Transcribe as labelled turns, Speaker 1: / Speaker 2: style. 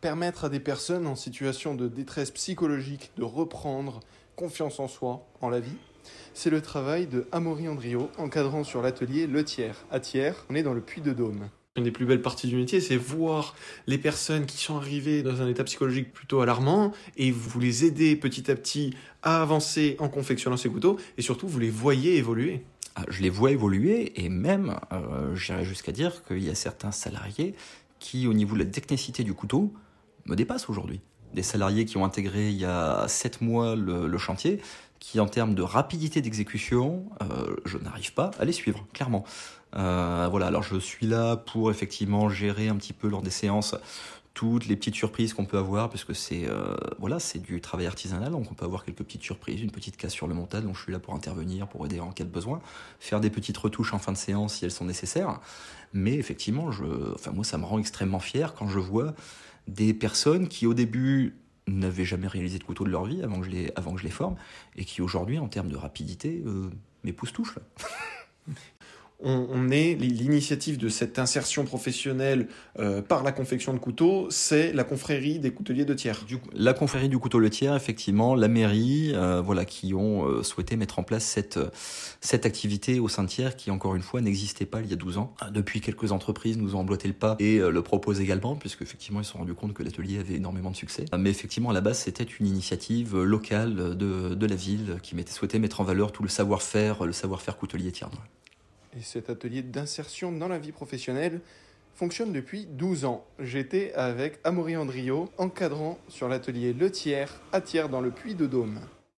Speaker 1: permettre à des personnes en situation de détresse psychologique de reprendre confiance en soi, en la vie. C'est le travail de Amaury Andrio, encadrant sur l'atelier Le Tiers. À Thiers, on est dans le Puy de Dôme. Une des plus belles parties du métier, c'est voir les personnes qui sont arrivées dans un état psychologique plutôt alarmant et vous les aider petit à petit à avancer en confectionnant ces couteaux et surtout vous les voyez évoluer.
Speaker 2: Ah, je les vois évoluer et même, euh, j'irais jusqu'à dire qu'il y a certains salariés qui, au niveau de la technicité du couteau, me dépassent aujourd'hui. Des salariés qui ont intégré il y a 7 mois le, chantier, qui en termes de rapidité d'exécution, euh, je n'arrive pas à les suivre, clairement. Euh, voilà, alors je suis là pour effectivement gérer un petit peu lors des séances toutes les petites surprises qu'on peut avoir, parce que c'est euh, voilà, du travail artisanal, donc on peut avoir quelques petites surprises, une petite casse sur le montage, donc je suis là pour intervenir, pour aider en cas de besoin, faire des petites retouches en fin de séance si elles sont nécessaires. Mais effectivement, je, enfin moi, ça me rend extrêmement fier quand je vois des personnes qui au début n'avaient jamais réalisé de couteau de leur vie avant que je les, avant les forme, et qui aujourd'hui, en termes de rapidité, euh, m'époustouflent.
Speaker 1: on, est l'initiative de cette insertion professionnelle euh, par la confection de couteaux, c'est la confrérie des couteliers de tiers.
Speaker 2: la confrérie du couteau le tiers, effectivement, la mairie, euh, voilà, qui ont euh, souhaité mettre en place cette activité au sein de tiers qui, encore une fois, n'existait pas il y a 12 ans. Depuis, quelques entreprises nous ont emboîté le pas et le proposent également, puisque effectivement, ils se sont rendus compte que l'atelier avait énormément de succès. Mais effectivement, à la base, c'était une initiative locale de, de la ville qui souhaitait mettre en valeur tout le savoir-faire, le savoir-faire coutelier tiers.
Speaker 1: Et cet atelier d'insertion dans la vie professionnelle fonctionne depuis 12 ans. J'étais avec Amaury Andrio, encadrant sur l'atelier Le Tiers, à Thiers dans le Puy de Dôme.